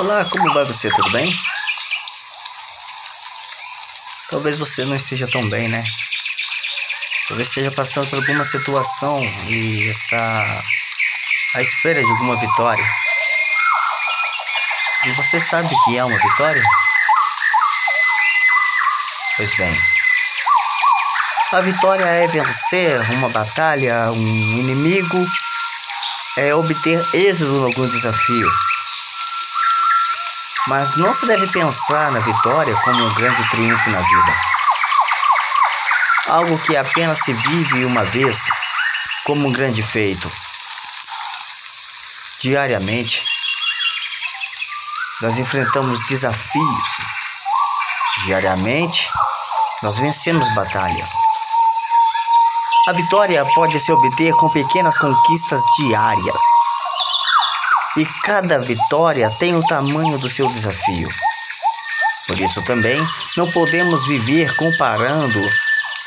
Olá, como vai você? Tudo bem? Talvez você não esteja tão bem, né? Talvez esteja passando por alguma situação e está à espera de alguma vitória. E você sabe que é uma vitória? Pois bem, a vitória é vencer uma batalha, um inimigo, é obter êxito em algum desafio. Mas não se deve pensar na vitória como um grande triunfo na vida. Algo que apenas se vive uma vez como um grande feito. Diariamente, nós enfrentamos desafios. Diariamente, nós vencemos batalhas. A vitória pode se obter com pequenas conquistas diárias. E cada vitória tem o tamanho do seu desafio. Por isso também não podemos viver comparando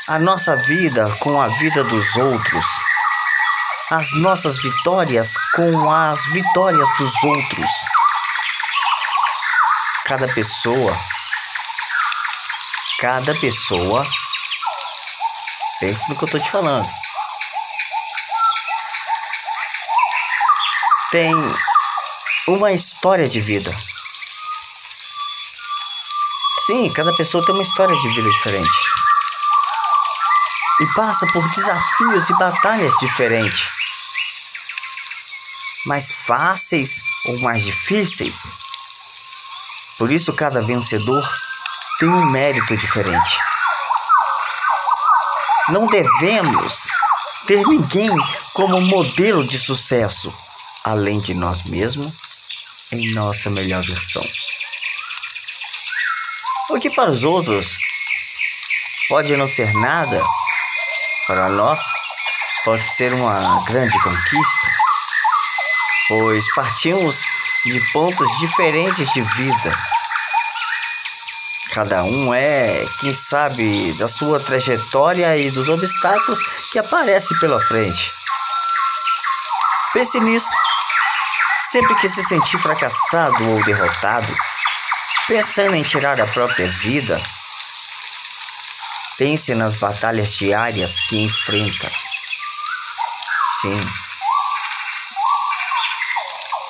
a nossa vida com a vida dos outros, as nossas vitórias com as vitórias dos outros. Cada pessoa, cada pessoa, pense no que eu estou te falando, tem uma história de vida. Sim, cada pessoa tem uma história de vida diferente. E passa por desafios e batalhas diferentes. Mais fáceis ou mais difíceis. Por isso, cada vencedor tem um mérito diferente. Não devemos ter ninguém como modelo de sucesso além de nós mesmos em nossa melhor versão. O que para os outros pode não ser nada, para nós pode ser uma grande conquista, pois partimos de pontos diferentes de vida. Cada um é quem sabe da sua trajetória e dos obstáculos que aparecem pela frente. Pense nisso Sempre que se sentir fracassado ou derrotado, pensando em tirar a própria vida, pense nas batalhas diárias que enfrenta. Sim.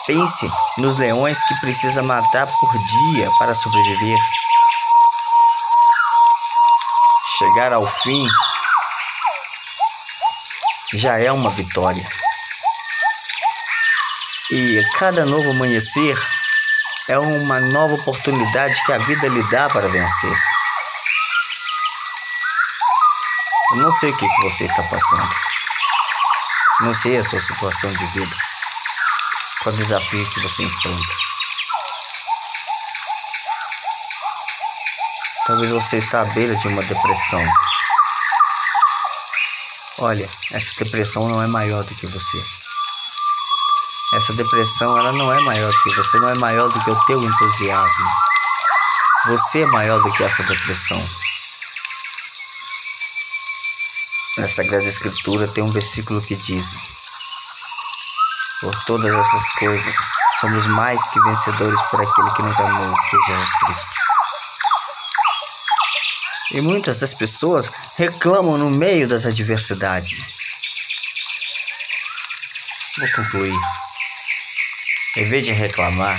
Pense nos leões que precisa matar por dia para sobreviver. Chegar ao fim já é uma vitória. E cada novo amanhecer é uma nova oportunidade que a vida lhe dá para vencer. Eu não sei o que você está passando. Não sei a sua situação de vida. Qual desafio que você enfrenta. Talvez você está à beira de uma depressão. Olha, essa depressão não é maior do que você. Essa depressão ela não é maior do que você, não é maior do que o teu entusiasmo. Você é maior do que essa depressão. Na Sagrada Escritura tem um versículo que diz: Por todas essas coisas, somos mais que vencedores por aquele que nos amou, que é Jesus Cristo. E muitas das pessoas reclamam no meio das adversidades. Vou concluir. Em vez de reclamar,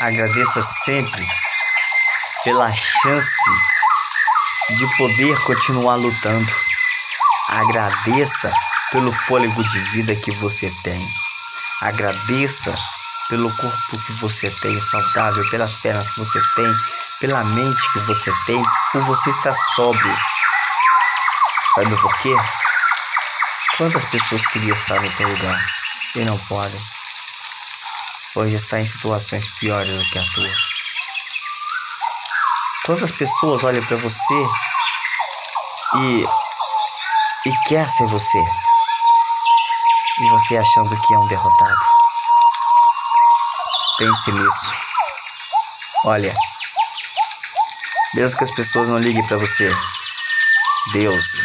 agradeça sempre pela chance de poder continuar lutando. Agradeça pelo fôlego de vida que você tem. Agradeça pelo corpo que você tem saudável, pelas pernas que você tem, pela mente que você tem, por você estar sóbrio. Sabe por quê? Quantas pessoas queriam estar no teu lugar e não podem? Pois está em situações piores do que a tua. Quantas pessoas olham para você e, e quer ser você, e você achando que é um derrotado? Pense nisso. Olha, mesmo que as pessoas não liguem para você, Deus,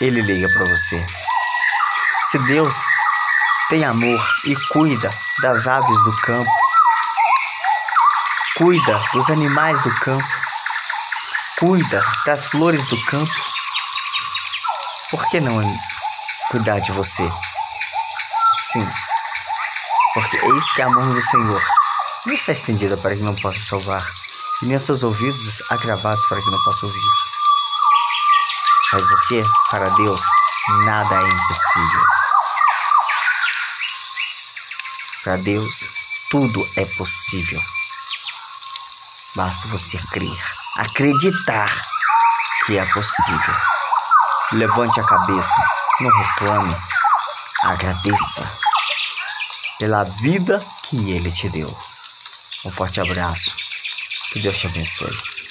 Ele liga para você. Se Deus tem amor e cuida das aves do campo. Cuida dos animais do campo. Cuida das flores do campo. Por que não cuidar de você? Sim, porque eis que a mão do Senhor não está estendida para que não possa salvar, e nem seus ouvidos agravados para que não possa ouvir. Sabe por quê? Para Deus nada é impossível. Para Deus tudo é possível. Basta você crer, acreditar que é possível. Levante a cabeça, não reclame, agradeça pela vida que Ele te deu. Um forte abraço. Que Deus te abençoe.